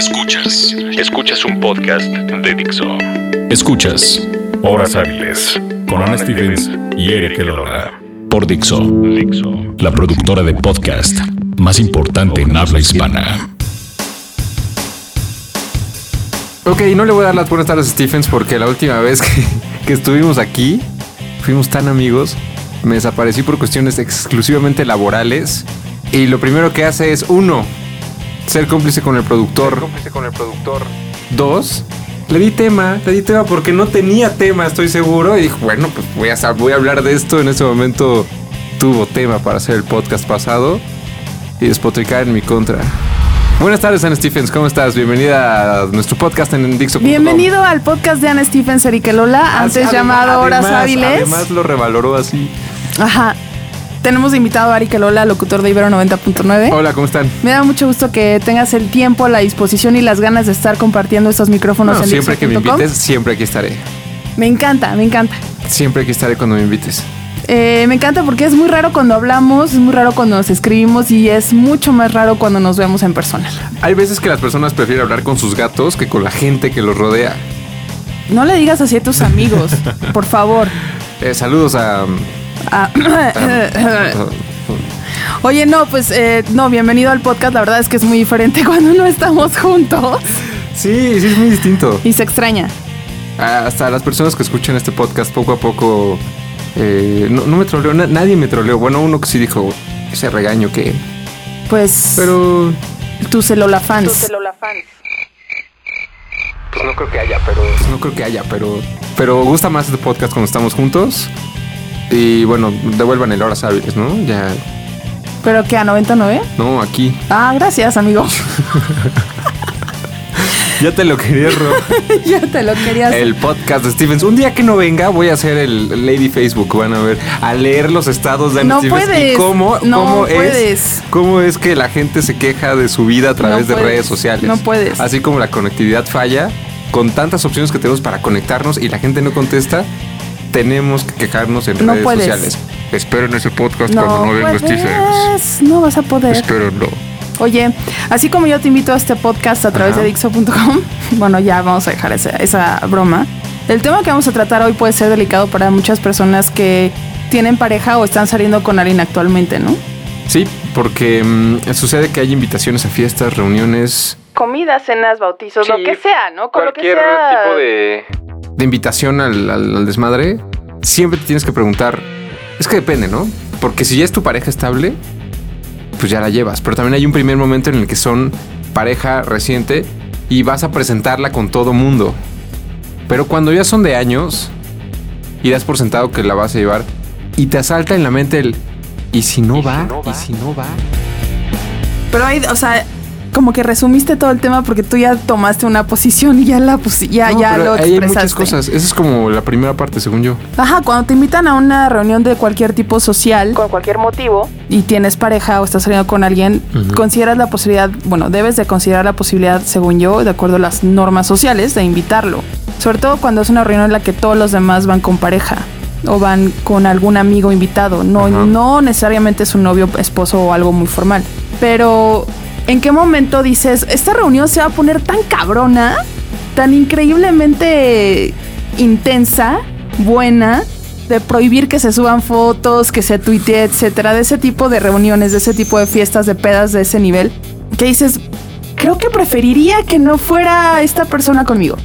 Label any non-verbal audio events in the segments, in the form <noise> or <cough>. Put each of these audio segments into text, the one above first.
Escuchas. Escuchas un podcast de Dixo. Escuchas Horas Hábiles con Ana Stevens y Eric Elola. Por Dixo. Dixo. La productora de podcast más importante en habla hispana. Ok, no le voy a dar las buenas tardes a Stephens porque la última vez que, que estuvimos aquí fuimos tan amigos. Me desaparecí por cuestiones exclusivamente laborales. Y lo primero que hace es, uno, ser cómplice con el productor. cómplice con el productor. Dos, le di tema, le di tema porque no tenía tema, estoy seguro. Y dijo, bueno, pues voy a, sab- voy a hablar de esto. En ese momento tuvo tema para hacer el podcast pasado y despotricar en mi contra. Buenas tardes, Ana Stephens, ¿cómo estás? Bienvenida a nuestro podcast en Dixo. Bienvenido al podcast de Ana Stephens Eriquelola, antes llamado Horas Hábiles. Además lo revaloró así. Ajá. Tenemos invitado a Ariquelola, locutor de Ibero 90.9. Hola, ¿cómo están? Me da mucho gusto que tengas el tiempo, la disposición y las ganas de estar compartiendo estos micrófonos Bueno, en siempre que me invites, siempre aquí estaré. Me encanta, me encanta. Siempre aquí estaré cuando me invites. Eh, me encanta porque es muy raro cuando hablamos, es muy raro cuando nos escribimos y es mucho más raro cuando nos vemos en persona. Hay veces que las personas prefieren hablar con sus gatos que con la gente que los rodea. No le digas así a tus amigos, <laughs> por favor. Eh, saludos a... Ah, <coughs> Oye, no, pues eh, no, bienvenido al podcast. La verdad es que es muy diferente <laughs> cuando no estamos juntos Sí, sí, es muy distinto. y se extraña. Ah, Hasta las personas que escuchan este podcast poco a poco... eh, no, no me troleó, na- nadie me troleó. Bueno, uno que sí dijo ese regaño que... Pues Pero... tus celola fans. Pues no creo que haya, pero. pues, no creo que haya, pero... Pero gusta más este podcast cuando estamos juntos. Y bueno, devuelvan el horas hábiles, ¿no? Ya... Pero que a 99. No, aquí. Ah, gracias, amigo. <laughs> Ya te lo quería, Ro. <laughs> ya te lo querías. El podcast de Stevens. Un día que no venga, voy a hacer el Lady Facebook. Van a ver, a leer los estados de No Stevens. puedes, Y cómo, no cómo puedes. es. Cómo es que la gente se queja de su vida a través de puedes, redes sociales. no puedes. Así como la conectividad falla, con tantas opciones que tenemos para conectarnos y la gente no contesta, tenemos que quejarnos en No redes puedes. sociales. Espero en ese podcast no cuando no venga Stevens. puedes, no vas a poder. Espero no. Oye, así como yo te invito a este podcast a través Ajá. de Dixo.com, <laughs> bueno, ya vamos a dejar esa, esa broma. El tema que vamos a tratar hoy puede ser delicado para muchas personas que tienen pareja o están saliendo con alguien actualmente, ¿no? Sí, porque mm, sucede que hay invitaciones a fiestas, reuniones, Comidas, cenas, bautizos, Sí, lo que sea, ¿no? Con lo que Cualquier sea. tipo de. De invitación al, al- al desmadre, siempre te tienes que preguntar. Es que depende, ¿no? Porque si ya es tu pareja estable, pues ya la llevas. Pero también hay un primer momento en el que son pareja reciente y vas a presentarla con todo mundo. Pero cuando ya son de años y das por sentado que la vas a llevar y te asalta en la mente el ¿y si no, ¿Y si va? no va? ¿Y si no va? Pero hay, o sea, como que resumiste todo el tema porque tú ya tomaste una posición y ya la pusi- ya, No, ya pero lo ahí hay expresaste. muchas cosas. Esa es como la primera parte, según yo. Ajá, cuando te invitan a una reunión de cualquier tipo social, con cualquier motivo, y tienes pareja o estás saliendo con alguien, consideras la posibilidad, bueno, debes de considerar la posibilidad, según yo, de acuerdo a las normas sociales, de invitarlo. Sobre todo cuando es una reunión en la que todos los demás van con pareja o van con algún amigo invitado. No, Ajá. no necesariamente es un novio, esposo o algo muy formal. Pero, ¿en qué momento dices, esta reunión se va a poner tan cabrona, tan increíblemente intensa, buena, de prohibir que se suban fotos, que se tuitee, etcétera, de ese tipo de reuniones, de ese tipo de fiestas, de pedas de ese nivel, que dices, creo que preferiría que no fuera esta persona conmigo.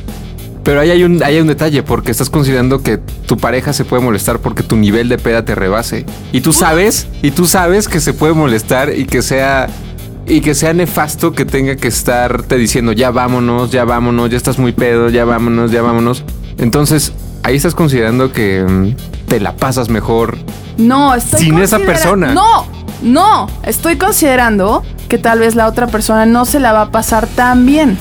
Pero ahí hay un, ahí hay un detalle, porque estás considerando que tu pareja se puede molestar porque tu nivel de peda te rebase. Y tú sabes, y tú sabes que se puede molestar y que sea. Y que sea nefasto que tenga que estarte diciendo ya vámonos, ya vámonos, ya estás muy pedo, ya vámonos, ya vámonos. Entonces, ahí estás considerando que mm, te la pasas mejor. No, estoy Sin esa persona. No, no, estoy considerando que tal vez la otra persona no se la va a pasar tan bien.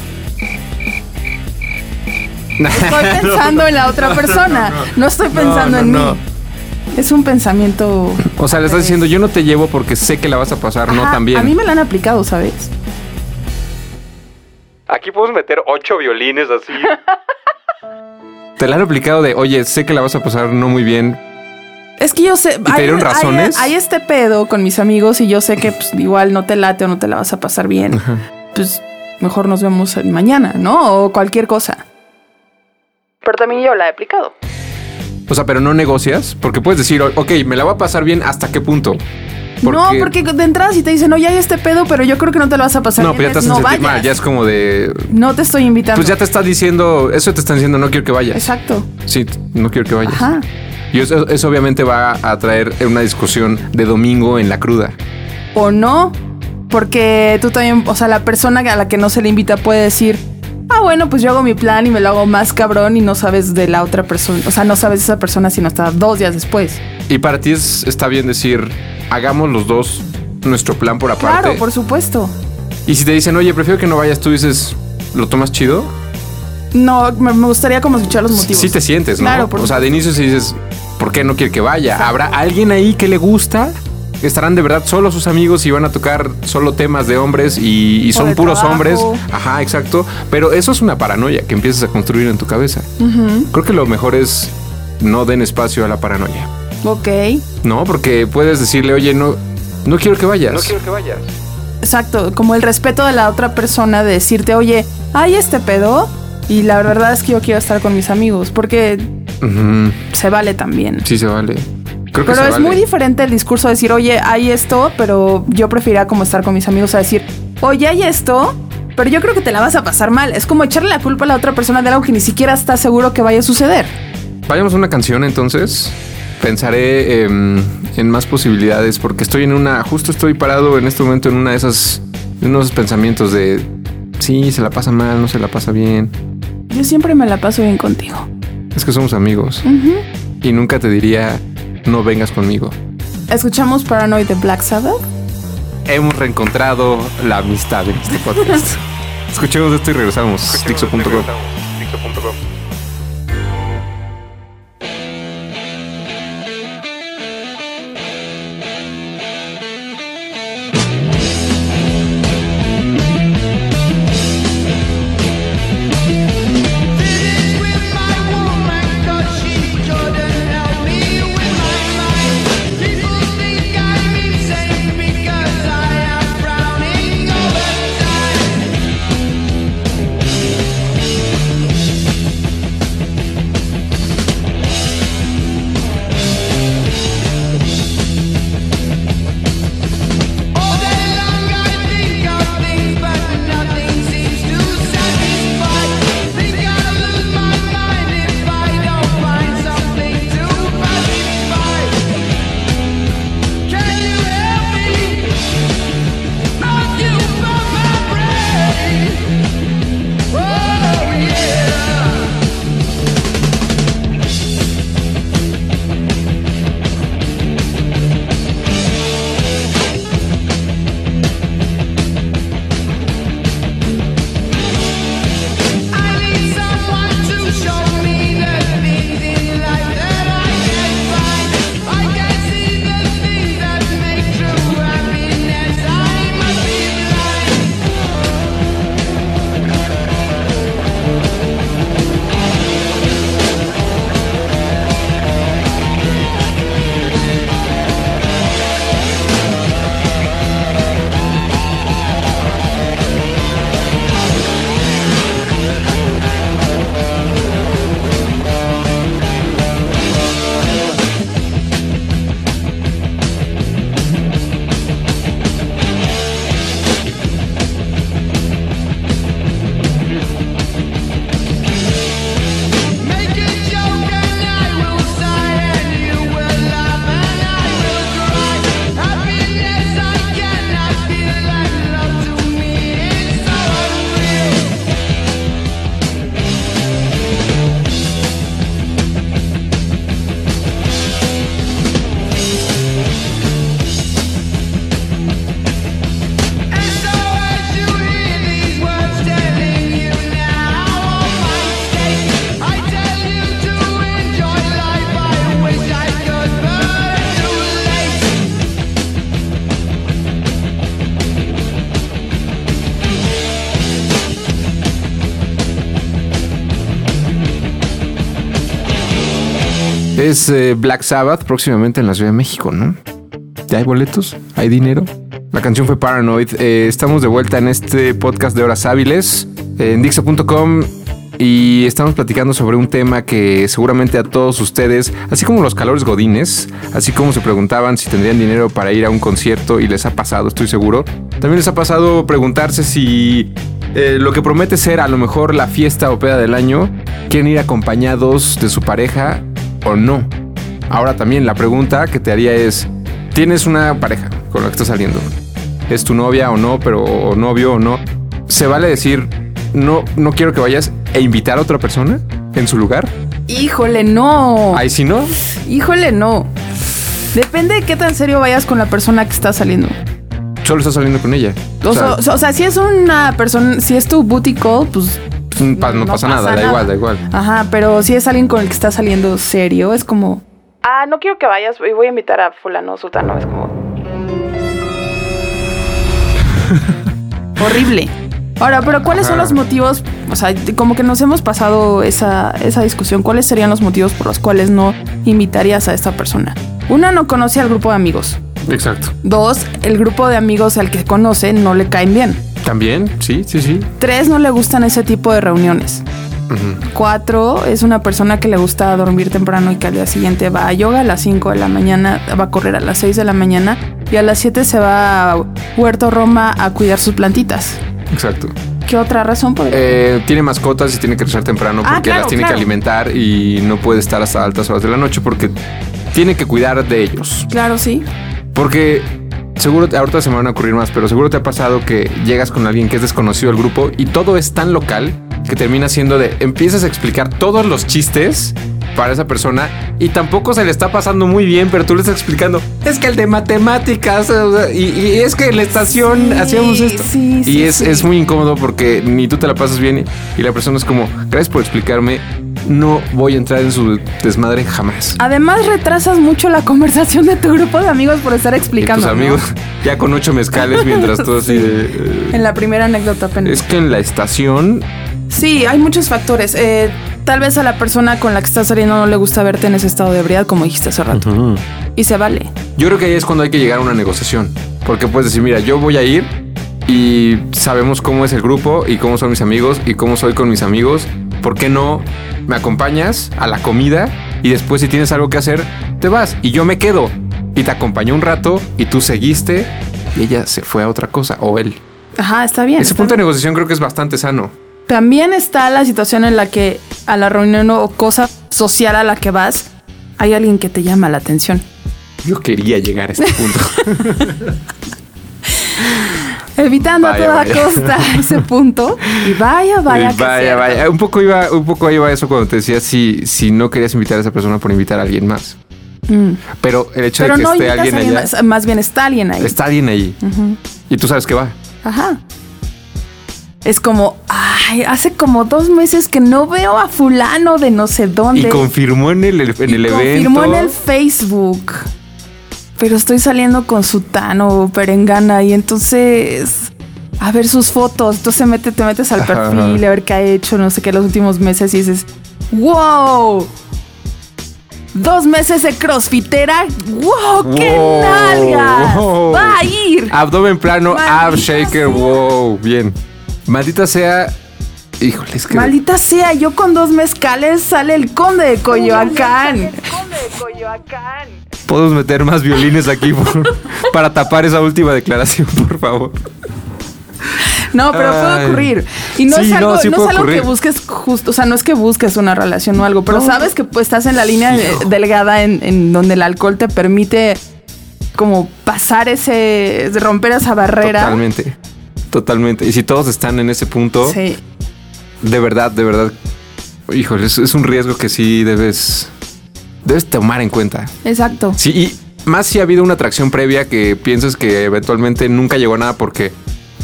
<laughs> Estoy pensando en la otra persona, no, estoy pensando en mí. Es un pensamiento. O sea, le estás diciendo yo no te llevo porque sé que la vas a pasar no Ajá, tan bien. A mí me la han aplicado, ¿sabes? Aquí podemos meter ocho violines así. <laughs> Te la han aplicado de, oye, sé que la vas a pasar no muy bien. Es que yo sé. te dieron razones? Hay, este pedo con mis amigos y yo sé que pues, igual no te late o no te la vas a pasar bien. Pues mejor nos vemos mañana, ¿no? O cualquier cosa. Pero también yo la he aplicado. O sea, pero no negocias, porque puedes decir, ok, me la voy a pasar bien, ¿hasta qué punto? No, porque de entrada si te dicen, no, ya hay este pedo, pero yo creo que no te lo vas a pasar No, bien. pero ya te no sentir mal, vayas. ya es como de... No te estoy invitando. Pues ya te está diciendo, eso te están diciendo, no quiero que vayas. Exacto. Sí, no quiero que vayas. Ajá. Y eso, eso obviamente va a traer una discusión de domingo en la cruda. O no, porque tú también, o sea, la persona a la que no se le invita puede decir, ah, bueno, pues yo hago mi plan y me lo hago más cabrón y no sabes de la otra persona, o sea, no sabes de esa persona sino hasta dos días después. Y para ti es, está bien decir, hagamos los dos nuestro plan por aparte. Claro, por supuesto. Y si te dicen, oye, prefiero que no vayas, tú dices, ¿lo tomas chido? No, me, me gustaría como escuchar los motivos. Sí te sientes, ¿no? Claro, por o sea, de inicio si dices, ¿por qué no quiere que vaya? ¿Habrá alguien ahí que le gusta? Estarán de verdad solo sus amigos y van a tocar solo temas de hombres y, son puros trabajo. hombres. Ajá, exacto. Pero eso es una paranoia que empiezas a construir en tu cabeza. Creo que lo mejor es no den espacio a la paranoia. Ok, No, porque puedes decirle, oye, no, no quiero que vayas. No quiero que vayas. exacto, como el respeto de la otra persona de decirte, oye, hay este pedo y la verdad es que yo quiero estar con mis amigos, porque se vale también. Sí se vale. Creo que Pero es vale. muy diferente el discurso de decir, oye, hay esto, pero yo preferiría como estar con mis amigos a decir, oye, hay esto, pero yo creo que te la vas a pasar mal. Es como echarle la culpa a la otra persona de algo que ni siquiera está seguro que vaya a suceder. Vayamos a una canción entonces. Pensaré em, en más posibilidades porque estoy en una, justo estoy parado en este momento en una de esas, en unos pensamientos de, sí, se la pasa mal, no se la pasa bien. Yo siempre me la paso bien contigo. Es que somos amigos y nunca te diría, no vengas conmigo. Escuchamos Paranoid de Black Sabbath. Hemos reencontrado la amistad en este podcast. <laughs> Escuchemos esto y regresamos. Dixo.com. Eh, Black Sabbath próximamente en la Ciudad de México, ¿no? ¿Ya hay boletos? ¿Hay dinero? La canción fue Paranoid. Eh, estamos de vuelta en este podcast de horas hábiles eh, en Dixo.com y estamos platicando sobre un tema que seguramente a todos ustedes, así como los calores godines, así como se preguntaban si tendrían dinero para ir a un concierto y les ha pasado, estoy seguro, también les ha pasado preguntarse si lo que promete ser a lo mejor la fiesta o peda del año, quieren ir acompañados de su pareja o no. Ahora también la pregunta que te haría es, ¿tienes una pareja con la que estás saliendo? ¿Es tu novia o no, pero o novio o no? ¿Se vale decir, no, no quiero que vayas e invitar a otra persona en su lugar? Híjole, no. Ahí sí no. Híjole, no. Depende de qué tan serio vayas con la persona que está saliendo. Solo estás saliendo con ella. O, sea, o sea, si es una persona, si es tu booty call, pues no, pa- no pasa nada, da igual, da igual. Ajá, pero si es alguien con el que está saliendo serio, es como. Ah, no quiero que vayas y voy a invitar a fulano, sutano. Es como. Horrible. Ahora, pero ¿cuáles son los motivos? O sea, como que nos hemos pasado esa, esa discusión. ¿Cuáles serían los motivos por los cuales no invitarías a esta persona? Una, no conoce al grupo de amigos. Exacto. Dos, el grupo de amigos al que conoce no le caen bien. También, sí, sí, sí. Tres, no le gustan ese tipo de reuniones. Cuatro, es una persona que le gusta dormir temprano y que al día siguiente va a yoga a las 5 de la mañana, va a correr a las 6 de la mañana y a las 7 se va a Huerto Roma a cuidar sus plantitas. Exacto. ¿Qué otra razón podría? Eh, tiene mascotas y tiene que regresar temprano Ah, porque claro, las tiene claro. que alimentar y no puede estar hasta altas horas de la noche porque tiene que cuidar de ellos. Claro, sí. Porque seguro, ahorita se me van a ocurrir más, pero seguro te ha pasado que llegas con alguien que es desconocido del grupo y todo es tan local que termina siendo de empiezas a explicar todos los chistes para esa persona y tampoco se le está pasando muy bien, pero tú le estás explicando, es que el de matemáticas y, y es que en la estación Sí, hacíamos esto. sí, y sí, es, es muy incómodo porque ni tú te la pasas bien y, y la persona es como, gracias por explicarme, no voy a entrar en su desmadre jamás. Además, retrasas mucho la conversación de tu grupo de amigos por estar Y explicando. tus ¿no? amigos ya con ocho mezcales mientras tú así de... eh, <laughs> En la primera anécdota apenas. es que en la estación... Sí, hay muchos factores. Eh, tal vez a la persona con la que estás saliendo no le gusta verte en ese estado de ebriedad, como dijiste hace rato. Y se vale. Yo creo que ahí es cuando hay que llegar a una negociación. Porque puedes decir, mira, yo voy a ir y sabemos cómo es el grupo y cómo son mis amigos y cómo soy con mis amigos. ¿Por qué no me acompañas a la comida y después si tienes algo que hacer, te vas y yo me quedo? Y te acompañó un rato y tú seguiste y ella se fue a otra cosa o él. Ajá, está bien. Ese está punto de negociación creo que es bastante sano. También está la situación en la que a la reunión o cosa social a la que vas, hay alguien que te llama la atención. Yo quería llegar a este punto. <laughs> Evitando Vaya, a toda vaya. costa <laughs> ese punto. Y vaya, vaya, vaya, vaya. Un poco iba, un poco iba eso cuando te decía si, si no querías invitar a esa persona por invitar a alguien más. Mm. Pero el hecho Pero de que no esté alguien alguien allá, más, más bien está alguien ahí. está alguien ahí. Y tú sabes que va. Ajá. Es como, ay, hace como dos meses que no veo a fulano de no sé dónde. Y confirmó en el, en Y el evento. confirmó en el Facebook. Pero estoy saliendo con Sutano o Perengana y entonces a ver sus fotos. Entonces mete, te metes al Ajá. perfil a ver qué ha hecho, no sé qué, los últimos meses y dices, wow. Dos meses de crossfitera. ¡Wow! ¡Qué Wow. nalgas! Wow. ¡Va a ir! Abdomen plano, ab shaker, sea. wow, bien. Maldita sea. Híjole, es que. Maldita sea, yo con dos mezcales sale el conde de Coyoacán. Podemos meter más violines aquí por- <laughs> para tapar esa última declaración, por favor. No, pero puede ocurrir. Y no Sí, es no, algo, sí no es algo que busques justo, o sea, no es que busques una relación o algo, pero No. sabes que pues, estás en la línea delgada en, en donde el alcohol te permite como pasar ese, romper esa barrera. Totalmente. Totalmente. Y si todos están en ese punto, Sí. de verdad, de verdad, híjole, es, es un riesgo que sí debes, debes tomar en cuenta. Exacto. Sí, y más si ha habido una atracción previa que piensas que eventualmente nunca llegó a nada porque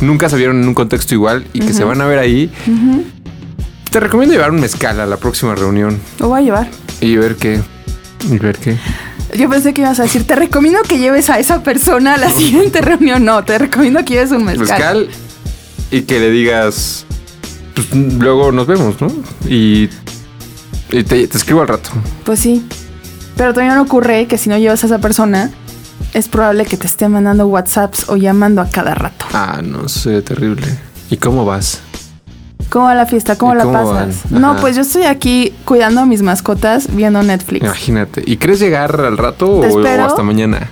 nunca se vieron en un contexto igual y que se van a ver ahí. Te recomiendo llevar un mezcal a la próxima reunión Lo voy a llevar. y ver qué. Y ver qué. Yo pensé que ibas a decir, te recomiendo que lleves a esa persona a la <laughs> siguiente reunión. No, te recomiendo que lleves un mezcal. Mezcal y que le digas. Pues luego nos vemos, ¿no? Y, y te, te escribo al rato. Pues sí. Pero también ocurre que si no llevas a esa persona, es probable que te esté mandando WhatsApps o llamando a cada rato. Ah, no sé, terrible. ¿Y cómo vas? ¿Cómo va la fiesta? ¿Cómo ¿Y la cómo pasas? No, pues yo estoy aquí cuidando a mis mascotas viendo Netflix. Imagínate. ¿Y crees llegar al rato o, o hasta mañana?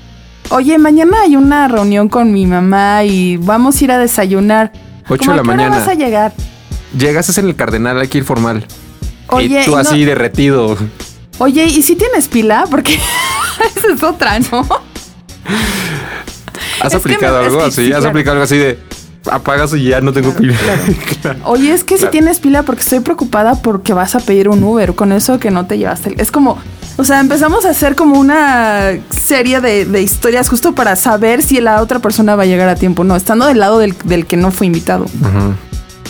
Oye, mañana hay una reunión con mi mamá y vamos a ir a desayunar. Ocho ¿Cómo de la mañana. vas a llegar? Llegas es en el Cardenal, hay que ir formal. Oye, y tú no- así derretido. Oye, ¿y si tienes pila? Porque <laughs> esa es otra, ¿no? ¿Has Es aplicado me- algo así? sí, ¿Has claro. aplicado algo así de apagas y ya no tengo pila? <laughs> Claro. Oye, es que si tienes pila porque estoy preocupada porque vas a pedir un Uber con eso que no te llevaste. Es como, o sea, empezamos a hacer como una serie de, de historias justo para saber si la otra persona va a llegar a tiempo. No, estando del lado del, del que no fue invitado.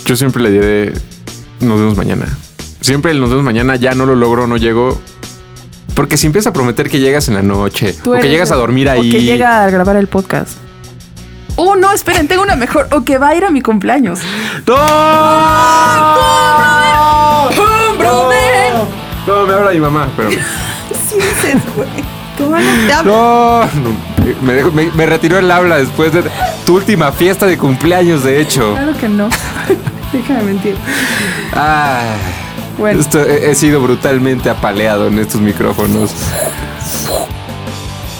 Yo siempre le diré, nos vemos mañana. Siempre el nos vemos mañana, ya no lo logro, no llego. Porque si empiezas a prometer que llegas en la noche, o que llegas a dormir ahí. O que llega a grabar el podcast. Oh, no, esperen, tengo una mejor. O que va a ir a mi cumpleaños. ¡No! brother! No, me habla mi mamá, pero. <laughs> Sí dices, güey. No, no, me, dejó- me- me retiró el habla después de tu última fiesta de cumpleaños, de hecho. Claro que no. <laughs> Déjame mentir. Ay, Bueno. esto- he, he sido brutalmente apaleado en estos micrófonos.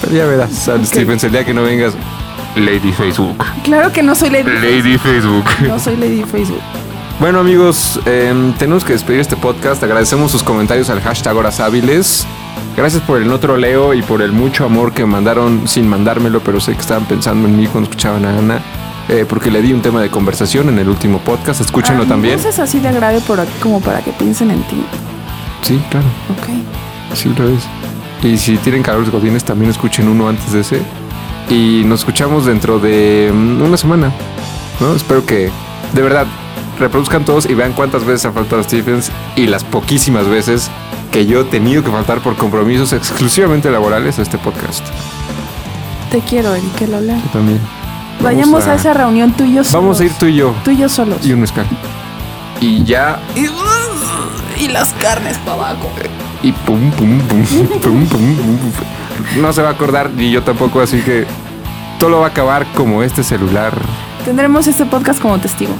Pero ya verás, Sam Stephens, el día que no vengas, Lady Facebook. Claro que no soy Lady. Lady Facebook. No soy Lady Facebook. Bueno amigos, em, tenemos que despedir este podcast. Agradecemos sus comentarios al hashtag Horas Hábiles. Gracias por el no troleo y por el mucho amor que mandaron sin mandármelo, pero sé que estaban pensando en mí cuando escuchaban a Ana. Eh, porque le di un tema de conversación en el último podcast. Escúchenlo Ah, también. ¿No es así de grave por, como para que piensen en ti? Sí, claro, Ok. sí lo es. Y si tienen calor de godines, también escuchen uno antes de ese. Y nos escuchamos dentro de mm, una semana. ¿no? Espero que, de verdad, reproduzcan todos y vean cuántas veces ha faltado Stephens y las poquísimas veces que yo he tenido que faltar por compromisos exclusivamente laborales a este podcast. Te quiero, Erika Lola. Yo también. Vayamos a, esa reunión tú y yo solos. Vamos a ir tú y yo Tú y yo solos. y un mezcal. Y ya. Y, y las carnes para abajo. Y pum, pum, pum, pum, pum, pum, pum. No se va a acordar ni yo tampoco, así que todo lo va a acabar como este celular. Tendremos este podcast como testigo.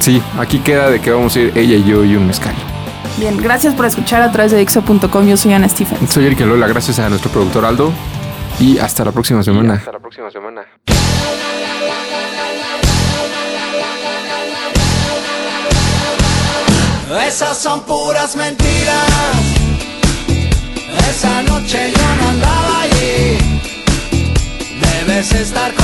Sí, aquí queda de que vamos a ir ella y yo y un mezcal. Bien, gracias por escuchar a través de Dixo.com. Yo soy Ana Stephens. Soy Erika Lola, gracias a nuestro productor Aldo. Y hasta la próxima semana. Hasta la próxima semana. Esas son puras mentiras. Esa noche yo no andaba allí. Debes estar confundida.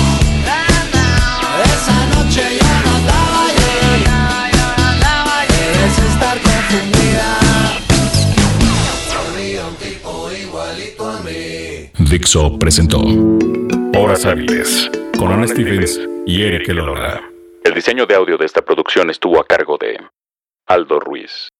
Dixo presentó Horas Hábiles con Ana Stevens y Eric Elola. El diseño de audio de esta producción estuvo a cargo de Aldo Ruiz.